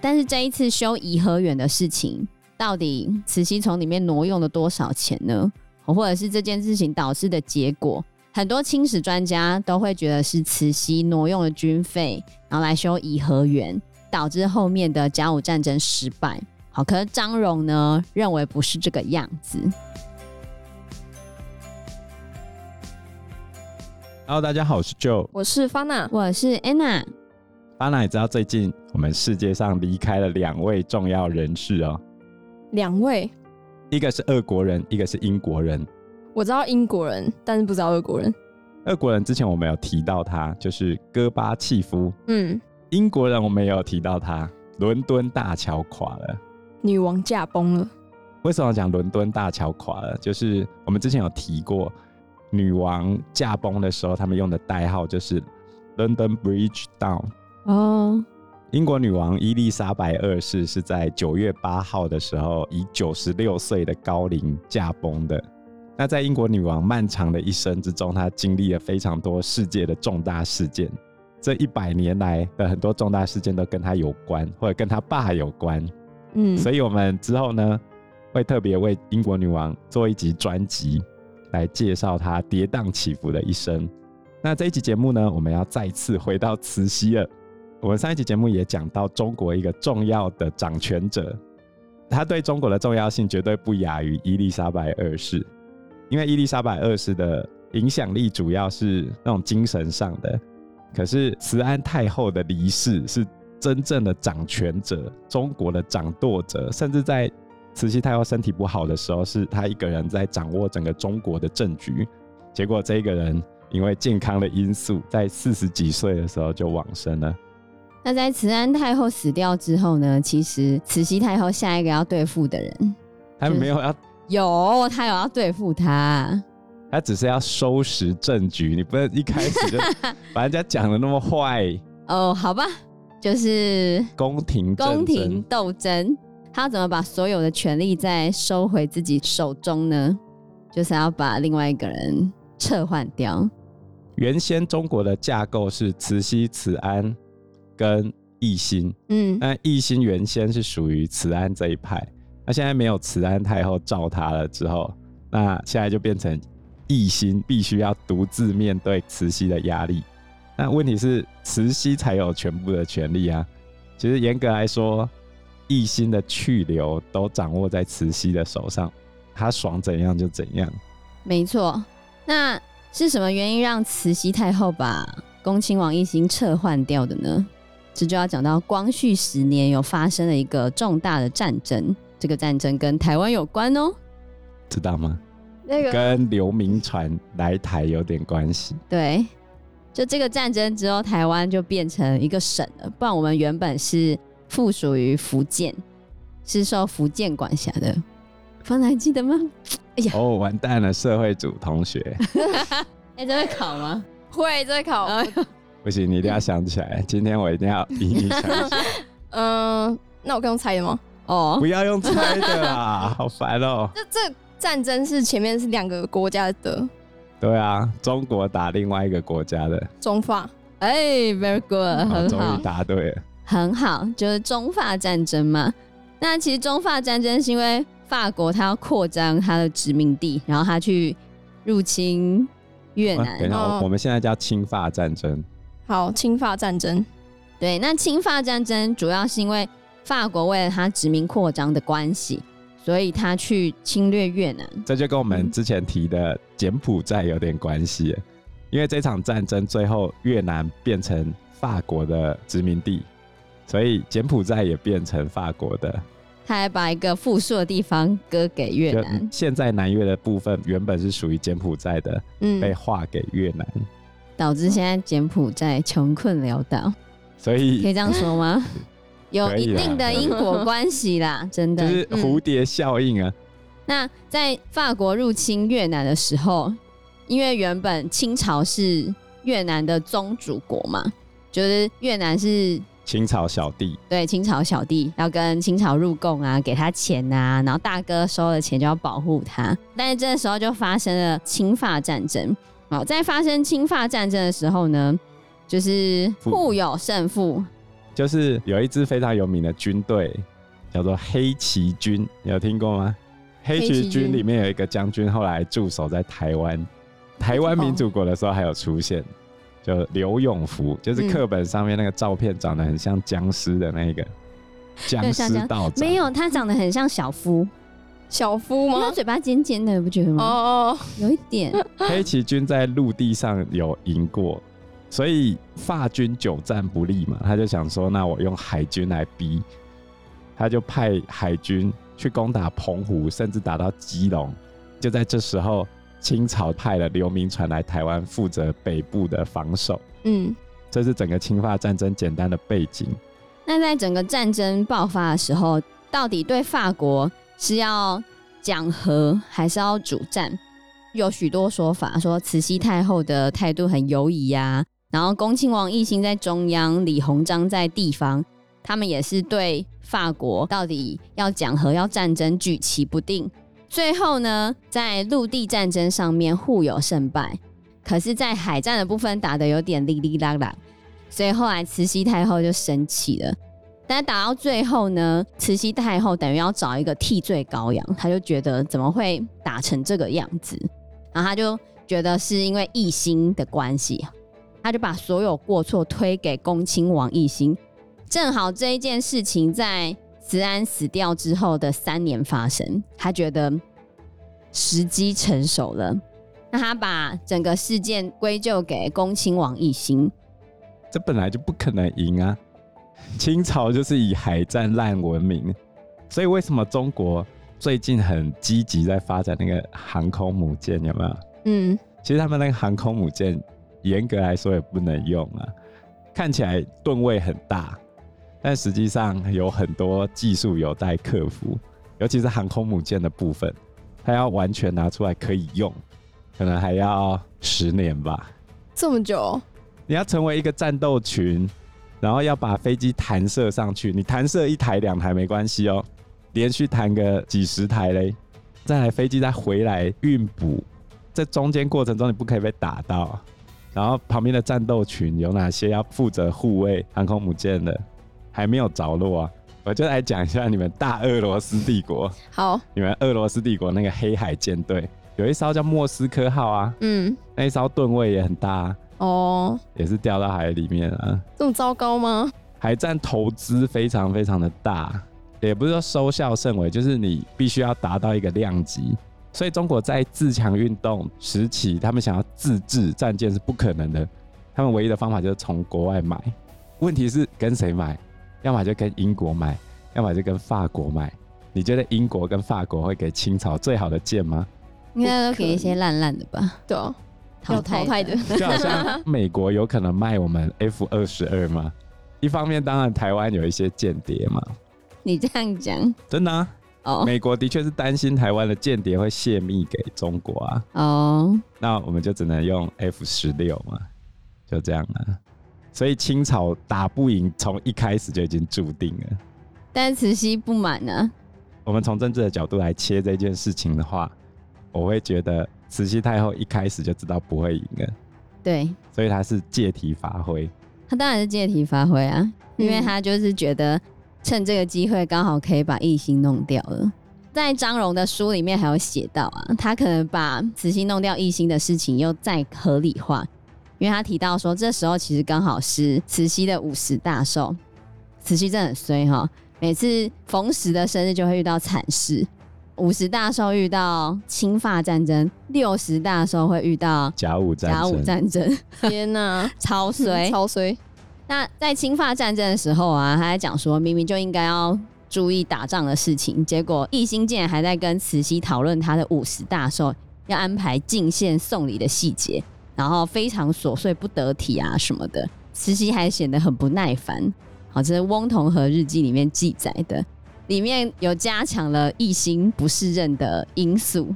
但是这一次修颐和园的事情，到底慈禧从里面挪用了多少钱呢？或者是这件事情导致的结果？很多清史专家都会觉得是慈禧挪用了军费，然后来修颐和园，导致后面的甲午战争失败。好，可是张荣呢，认为不是这个样子。Hello，大家好，我是 Joe，我是 Fana，我是 Anna。Fana，你知道最近我们世界上离开了两位重要人士哦？两位，一个是俄国人，一个是英国人。我知道英国人，但是不知道俄国人。俄国人之前我们有提到他，就是戈巴契夫。嗯，英国人我们也有提到他，伦敦大桥垮了，女王驾崩了。为什么讲伦敦大桥垮了？就是我们之前有提过。女王驾崩的时候，他们用的代号就是 London Bridge Down。哦，英国女王伊丽莎白二世是在九月八号的时候，以九十六岁的高龄驾崩的。那在英国女王漫长的一生之中，她经历了非常多世界的重大事件。这一百年来的很多重大事件都跟她有关，或者跟她爸有关。嗯，所以我们之后呢，会特别为英国女王做一集专辑。来介绍他跌宕起伏的一生。那这一集节目呢，我们要再次回到慈禧了。我们上一集节目也讲到中国一个重要的掌权者，他对中国的重要性绝对不亚于伊丽莎白二世。因为伊丽莎白二世的影响力主要是那种精神上的，可是慈安太后的离世是真正的掌权者，中国的掌舵者，甚至在。慈禧太后身体不好的时候，是她一个人在掌握整个中国的政局。结果这个人因为健康的因素，在四十几岁的时候就往生了。那在慈安太后死掉之后呢？其实慈禧太后下一个要对付的人，他没有要有，他有要对付他，她只是要收拾政局。你不能一开始就 把人家讲的那么坏哦。好吧，就是宫廷宫廷斗争。他怎么把所有的权利再收回自己手中呢？就是要把另外一个人撤换掉。原先中国的架构是慈禧、慈安跟奕欣，嗯，那奕欣原先是属于慈安这一派，那现在没有慈安太后罩他了之后，那现在就变成奕欣必须要独自面对慈禧的压力。那问题是慈禧才有全部的权利啊，其实严格来说。奕欣的去留都掌握在慈禧的手上，他爽怎样就怎样。没错，那是什么原因让慈禧太后把恭亲王一心撤换掉的呢？这就要讲到光绪十年有发生了一个重大的战争，这个战争跟台湾有关哦，知道吗？那个跟刘铭传来台有点关系。对，就这个战争之后，台湾就变成一个省了，不然我们原本是。附属于福建，是受福建管辖的。方才还记得吗？哎呀，哦，完蛋了，社会组同学。哎、欸，这会考吗？会，这会考。不行，你一定要想起来。今天我一定要逼你想起来。嗯、呃，那我可以用猜的吗？哦，不要用猜的啦，好烦哦、喔。这这战争是前面是两个国家的。对啊，中国打另外一个国家的。中法。哎、欸、，very good，很好，终于答对了。很好，就是中法战争嘛。那其实中法战争是因为法国它要扩张它的殖民地，然后它去入侵越南。啊、等一下，哦、我们现在叫侵法战争。好，侵法战争。对，那侵法战争主要是因为法国为了它殖民扩张的关系，所以它去侵略越南。这就跟我们之前提的柬埔寨有点关系，因为这场战争最后越南变成法国的殖民地。所以柬埔寨也变成法国的，他还把一个富庶的地方割给越南。现在南越的部分原本是属于柬埔寨的，嗯，被划给越南，导致现在柬埔寨穷困潦倒。所以可以这样说吗？有一定的因果关系啦，真的，就是蝴蝶效应啊。嗯。那在法国入侵越南的时候，因为原本清朝是越南的宗主国嘛，就是越南是。清朝小弟，对，清朝小弟要跟清朝入贡啊，给他钱啊，然后大哥收了钱就要保护他。但是这个时候就发生了清法战争，好，在发生清法战争的时候呢，就是互有胜负，就是有一支非常有名的军队叫做黑旗军，有听过吗？黑旗军里面有一个将军，后来驻守在台湾，台湾民主国的时候还有出现，就刘永福，就是课本上面那个照片长得很像僵尸的那个僵尸道长，没有，他长得很像小夫，小夫吗？他嘴巴尖尖的，不觉得吗？哦，有一点。黑旗军在陆地上有赢过，所以法军久战不利嘛，他就想说，那我用海军来逼，他就派海军。去攻打澎湖，甚至打到基隆。就在这时候，清朝派了刘铭传来台湾负责北部的防守。嗯，这是整个侵法战争简单的背景。那在整个战争爆发的时候，到底对法国是要讲和还是要主战？有许多说法，说慈禧太后的态度很犹疑呀，然后恭亲王奕欣在中央，李鸿章在地方，他们也是对。法国到底要讲和要战争，举棋不定。最后呢，在陆地战争上面互有胜败，可是，在海战的部分打得有点哩哩啦啦，所以后来慈禧太后就生气了。但打到最后呢，慈禧太后等于要找一个替罪羔羊，她就觉得怎么会打成这个样子，然后她就觉得是因为奕欣的关系，她就把所有过错推给恭亲王奕欣。正好这一件事情在慈安死掉之后的三年发生，他觉得时机成熟了，那他把整个事件归咎给恭亲王奕欣。这本来就不可能赢啊！清朝就是以海战烂闻名，所以为什么中国最近很积极在发展那个航空母舰？有没有？嗯，其实他们那个航空母舰严格来说也不能用啊，看起来吨位很大。但实际上有很多技术有待克服，尤其是航空母舰的部分，它要完全拿出来可以用，可能还要十年吧。这么久？你要成为一个战斗群，然后要把飞机弹射上去，你弹射一台两台没关系哦，连续弹个几十台嘞，再来飞机再回来运补，在中间过程中你不可以被打到，然后旁边的战斗群有哪些要负责护卫航空母舰的？还没有着落啊！我就来讲一下你们大俄罗斯帝国。好，你们俄罗斯帝国那个黑海舰队有一艘叫莫斯科号啊，嗯，那一艘吨位也很大啊，哦，也是掉到海里面啊。这么糟糕吗？海战投资非常非常的大，也不是说收效甚微，就是你必须要达到一个量级。所以中国在自强运动时期，他们想要自制战舰是不可能的，他们唯一的方法就是从国外买。问题是跟谁买？要么就跟英国买，要么就跟法国买。你觉得英国跟法国会给清朝最好的剑吗？应该都给一些烂烂的吧？对啊，淘汰的。就好像美国有可能卖我们 F 二十二吗？一方面，当然台湾有一些间谍嘛。你这样讲，真的啊？哦，oh. 美国的确是担心台湾的间谍会泄密给中国啊。哦，oh. 那我们就只能用 F 十六嘛，就这样啊。所以清朝打不赢，从一开始就已经注定了。但慈禧不满呢。我们从政治的角度来切这件事情的话，我会觉得慈禧太后一开始就知道不会赢了。对，所以她是借题发挥。她当然是借题发挥啊，因为她就是觉得趁这个机会刚好可以把奕欣弄掉了。在张荣的书里面还有写到啊，他可能把慈禧弄掉奕欣的事情又再合理化。因为他提到说，这时候其实刚好是慈禧的五十大寿，慈禧真的很衰哈，每次逢十的生日就会遇到惨事，五十大寿遇到清法战争，六十大寿会遇到甲午战争。甲午战争，天哪，超衰，超衰。那在清法战争的时候啊，他还讲说，明明就应该要注意打仗的事情，结果奕欣竟然还在跟慈禧讨论他的五十大寿要安排进献送礼的细节。然后非常琐碎不得体啊什么的，慈禧还显得很不耐烦。好，这是《翁同龢日记》里面记载的，里面有加强了奕欣不适任的因素，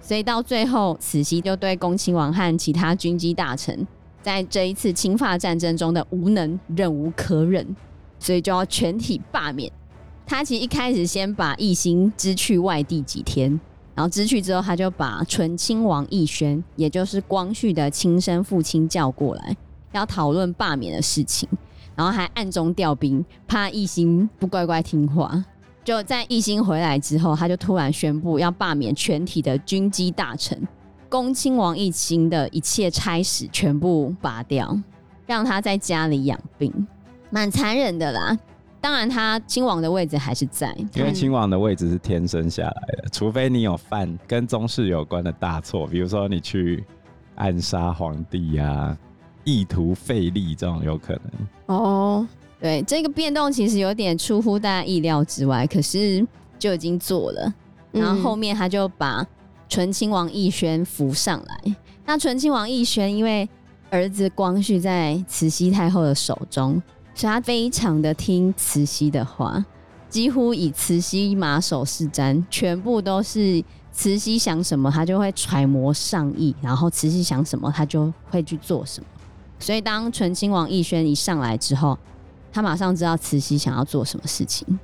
所以到最后，慈禧就对恭亲王和其他军机大臣在这一次侵法战争中的无能忍无可忍，所以就要全体罢免。他其实一开始先把奕心支去外地几天。然后知趣之后，他就把醇亲王奕宣，也就是光绪的亲生父亲叫过来，要讨论罢免的事情，然后还暗中调兵，怕奕欣不乖乖听话。就在奕欣回来之后，他就突然宣布要罢免全体的军机大臣，恭亲王奕欣的一切差使全部拔掉，让他在家里养病，蛮残忍的啦。当然，他亲王的位置还是在，因为亲王的位置是天生下来的，除非你有犯跟宗室有关的大错，比如说你去暗杀皇帝呀、啊、意图废立这种，有可能。哦，对，这个变动其实有点出乎大家意料之外，可是就已经做了。然后后面他就把纯亲王奕轩扶上来。嗯、那纯亲王奕轩因为儿子光绪在慈禧太后的手中。所以他非常的听慈禧的话，几乎以慈禧马首是瞻，全部都是慈禧想什么，他就会揣摩上意，然后慈禧想什么，他就会去做什么。所以当醇亲王奕轩一上来之后，他马上知道慈禧想要做什么事情。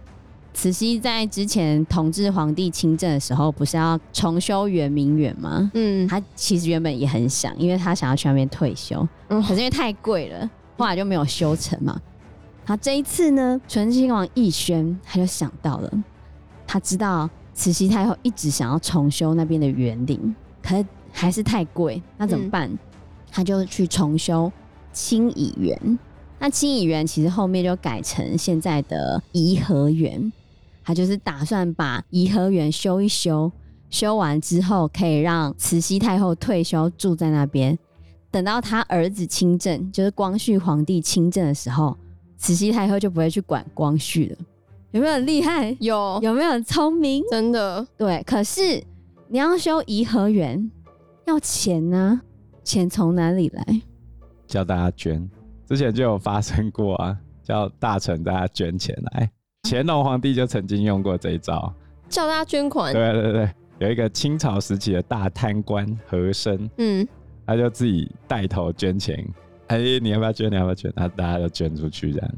慈禧在之前同治皇帝亲政的时候，不是要重修圆明园吗？嗯，他其实原本也很想，因为他想要去那边退休，可是因为太贵了，后来就没有修成嘛。他这一次呢，醇亲王奕轩他就想到了，他知道慈禧太后一直想要重修那边的园林，可是还是太贵，那怎么办？嗯、他就去重修清漪园。那清漪园其实后面就改成现在的颐和园，他就是打算把颐和园修一修，修完之后可以让慈禧太后退休住在那边，等到他儿子亲政，就是光绪皇帝亲政的时候。慈禧太后就不会去管光绪了，有没有很厉害？有，有没有很聪明？真的，对。可是你要修颐和园，要钱呢、啊，钱从哪里来？叫大家捐，之前就有发生过啊，叫大臣大家捐钱来。乾隆皇帝就曾经用过这一招，叫大家捐款。对对对，有一个清朝时期的大贪官和珅，嗯，他就自己带头捐钱。哎，你要不要捐？你要不要捐？那大家就捐出去，这样。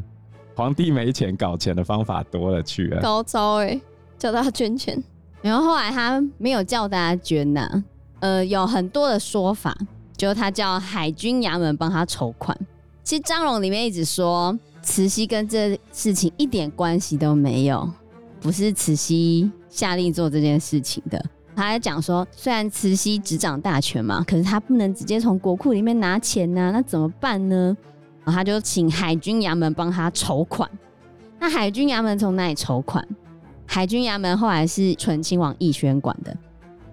皇帝没钱搞钱的方法多了去了。高招哎，叫大家捐钱。然后后来他没有叫大家捐呐、呃，有很多的说法，就他叫海军衙门帮他筹款。其实张荣里面一直说慈禧跟这事情一点关系都没有，不是慈禧下令做这件事情的。他还讲说，虽然慈禧执掌大权嘛，可是他不能直接从国库里面拿钱呐、啊，那怎么办呢？然后他就请海军衙门帮他筹款。那海军衙门从哪里筹款？海军衙门后来是醇亲王奕轩管的。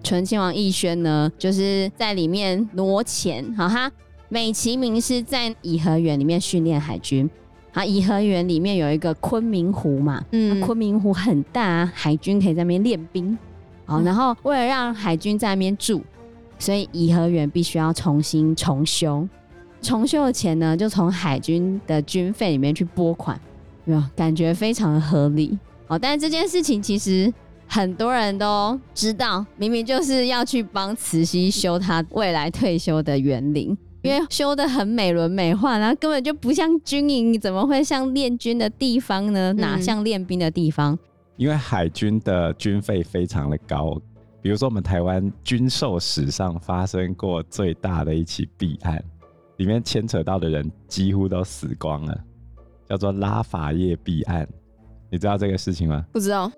醇亲王奕轩呢，就是在里面挪钱。好，他美其名是在颐和园里面训练海军。啊，颐和园里面有一个昆明湖嘛，嗯，昆明湖很大啊，海军可以在那边练兵。好，然后为了让海军在那边住，所以颐和园必须要重新重修。重修的钱呢，就从海军的军费里面去拨款，有？感觉非常的合理。哦，但是这件事情其实很多人都知道，明明就是要去帮慈禧修她未来退休的园林，因为修的很美轮美奂，然后根本就不像军营，怎么会像练军的地方呢？哪像练兵的地方？因为海军的军费非常的高，比如说我们台湾军售史上发生过最大的一起弊案，里面牵扯到的人几乎都死光了，叫做拉法叶弊案。你知道这个事情吗？不知道，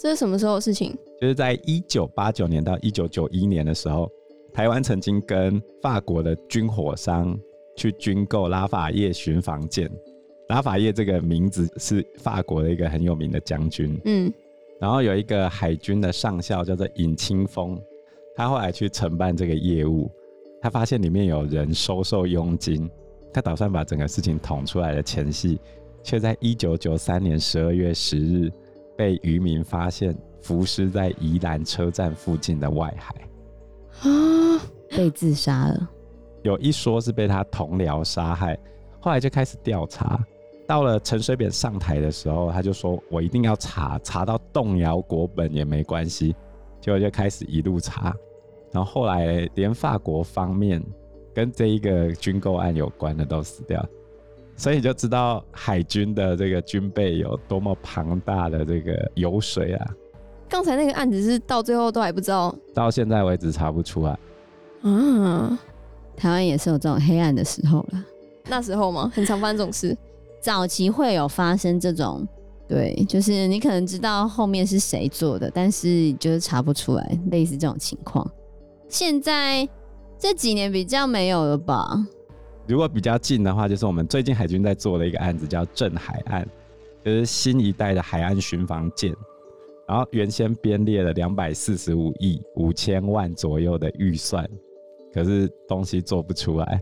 这是什么时候的事情？就是在一九八九年到一九九一年的时候，台湾曾经跟法国的军火商去军购拉法叶巡防舰。拉法叶这个名字是法国的一个很有名的将军，嗯，然后有一个海军的上校叫做尹清风，他后来去承办这个业务，他发现里面有人收受佣金，他打算把整个事情捅出来的前夕，却在一九九三年十二月十日被渔民发现浮尸在宜兰车站附近的外海，啊，被自杀了，有一说是被他同僚杀害，后来就开始调查。到了陈水扁上台的时候，他就说：“我一定要查，查到动摇国本也没关系。”结果就开始一路查，然后后来连法国方面跟这一个军购案有关的都死掉，所以就知道海军的这个军备有多么庞大的这个油水啊！刚才那个案子是到最后都还不知道，到现在为止查不出来。啊，台湾也是有这种黑暗的时候了。那时候吗？很常发生这种事。早期会有发生这种，对，就是你可能知道后面是谁做的，但是就是查不出来，类似这种情况。现在这几年比较没有了吧？如果比较近的话，就是我们最近海军在做的一个案子，叫镇海案，就是新一代的海岸巡防舰。然后原先编列了两百四十五亿五千万左右的预算，可是东西做不出来，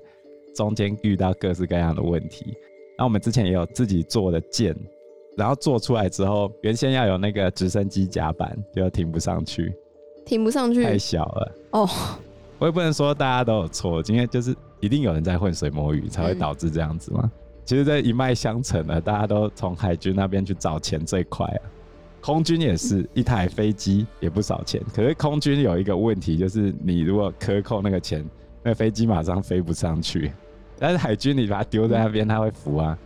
中间遇到各式各样的问题。那我们之前也有自己做的舰，然后做出来之后，原先要有那个直升机甲板，就停不上去，停不上去，太小了。哦，我也不能说大家都有错，今天就是一定有人在浑水摸鱼，才会导致这样子嘛。嗯、其实这一脉相承的，大家都从海军那边去找钱最快啊。空军也是一台飞机也不少钱，可是空军有一个问题，就是你如果克扣那个钱，那飞机马上飞不上去。但是海军你把它丢在那边，它会浮啊。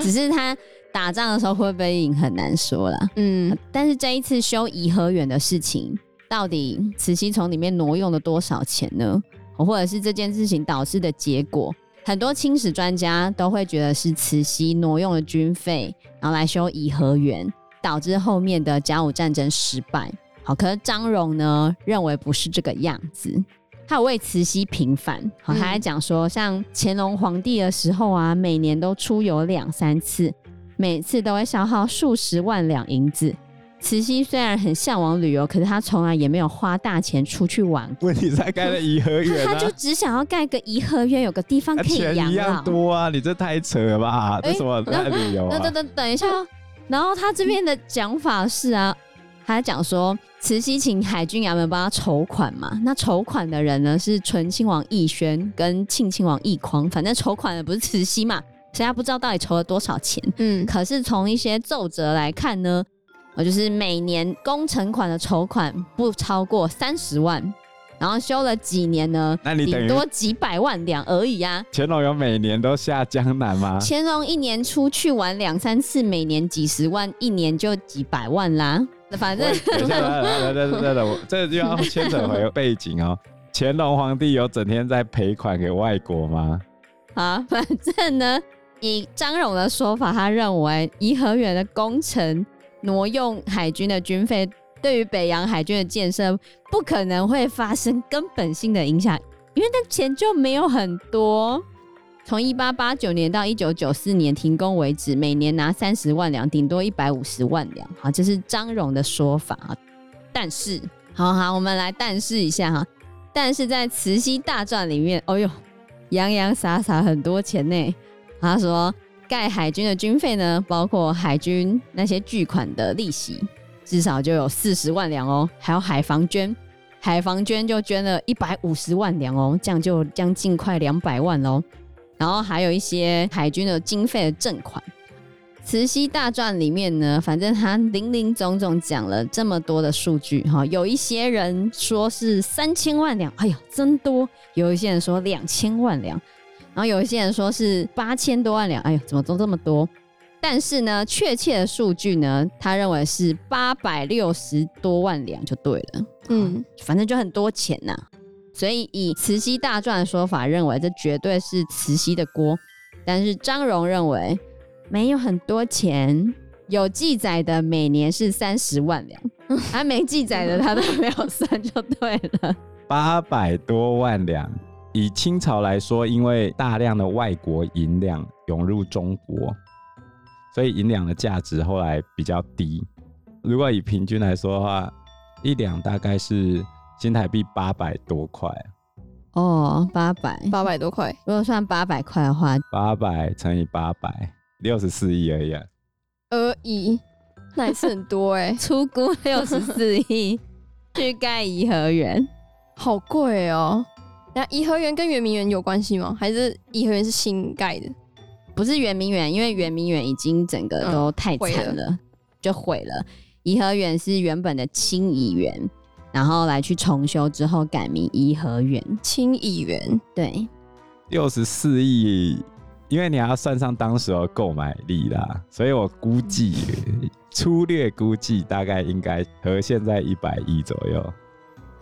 只是他打仗的时候会不会赢很难说了。嗯，但是这一次修颐和园的事情，到底慈禧从里面挪用了多少钱呢？或者是这件事情导致的结果，很多清史专家都会觉得是慈禧挪用了军费，然后来修颐和园。导致后面的甲午战争失败。好，可是张荣呢认为不是这个样子，他有为慈禧平反。好，他还讲说，像乾隆皇帝的时候啊，每年都出游两三次，每次都会消耗数十万两银子。慈禧虽然很向往旅游，可是他从来也没有花大钱出去玩。问题在盖了颐和园，啊，他就只想要盖个颐和园，有个地方可以养老。钱一样多啊，你这太扯了吧？这什么在旅游啊？等等等，等一下。然后他这边的讲法是啊，他讲说慈禧请海军衙门帮他筹款嘛，那筹款的人呢是醇亲王奕轩跟庆亲王奕匡，反正筹款的不是慈禧嘛，所以他不知道到底筹了多少钱。嗯，可是从一些奏折来看呢，我，就是每年工程款的筹款不超过三十万。然后修了几年呢？那你顶多几百万两而已啊。乾隆有每年都下江南吗？乾隆一年出去玩两三次，每年几十万，一年就几百万啦。反正，对对对对对，这就要牵扯回背景哦。乾隆皇帝有整天在赔款给外国吗？啊，反正呢，以张荣的说法，他认为颐和园的工程挪用海军的军费。对于北洋海军的建设，不可能会发生根本性的影响，因为那钱就没有很多。从一八八九年到一九九四年停工为止，每年拿三十万两，顶多一百五十万两。好，这是张荣的说法啊。但是，好好，我们来但是一下哈。但是在《慈禧大传》里面，哦呦，洋洋洒洒很多钱呢。他说，盖海军的军费呢，包括海军那些巨款的利息。至少就有四十万两哦，还有海防捐，海防捐就捐了一百五十万两哦，这样就将近快两百万喽。然后还有一些海军的经费的赠款。慈禧大传里面呢，反正他零零总总讲了这么多的数据哈，有一些人说是三千万两，哎呀真多；有一些人说两千万两，然后有一些人说是八千多万两，哎呀怎么都这么多？但是呢，确切的数据呢，他认为是八百六十多万两就对了。嗯，反正就很多钱呐。所以以《慈禧大传》的说法，认为这绝对是慈禧的锅。但是张荣认为没有很多钱，有记载的每年是三十万两，还 没记载的他都没有算就对了。八百多万两，以清朝来说，因为大量的外国银两涌入中国。所以银两的价值后来比较低。如果以平均来说的话，一两大概是新台币八百多块。哦，八百，八百多块。如果算八百块的话，八百乘以八百，六十四亿而已。而已，那也是很多哎、欸。初估六十四亿 去盖颐和园，好贵哦。那颐和园跟圆明园有关系吗？还是颐和园是新盖的？不是圆明园，因为圆明园已经整个都太惨了，嗯、了就毁了。颐和园是原本的清漪园，然后来去重修之后改名颐和园。清漪园，对，六十四亿因为你要算上当时的购买力啦，所以我估计粗略估计大概应该和现在一百亿左右。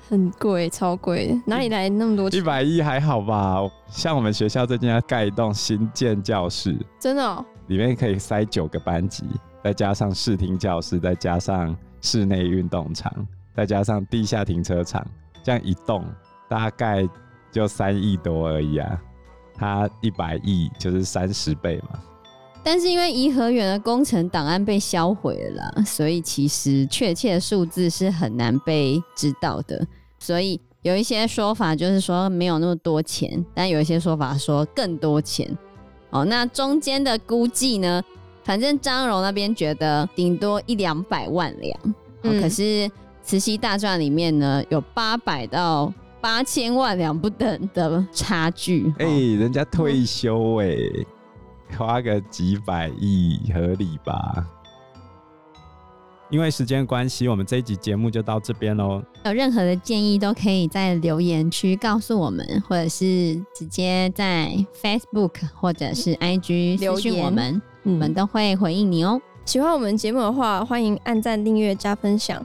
很贵，超贵，哪里来那么多钱？一百亿还好吧？像我们学校最近要盖一栋新建教室，真的哦，里面可以塞九个班级，再加上视听教室，再加上室内运动场，再加上地下停车场，这样一栋大概就三亿多而已啊。它一百亿就是三十倍嘛。但是因为颐和园的工程档案被销毁了啦，所以其实确切的数字是很难被知道的。所以有一些说法就是说没有那么多钱，但有一些说法说更多钱。哦，那中间的估计呢？反正张荣那边觉得顶多一两百万两，嗯，可是慈禧大传里面呢有八百到八千万两不等的差距。哎、欸，人家退休哎、欸。花个几百亿合理吧？因为时间关系，我们这一集节目就到这边喽。有任何的建议都可以在留言区告诉我们，或者是直接在 Facebook 或者是 IG 私讯我们，我们都会回应你哦。喜欢我们节目的话，欢迎按赞、订阅、加分享。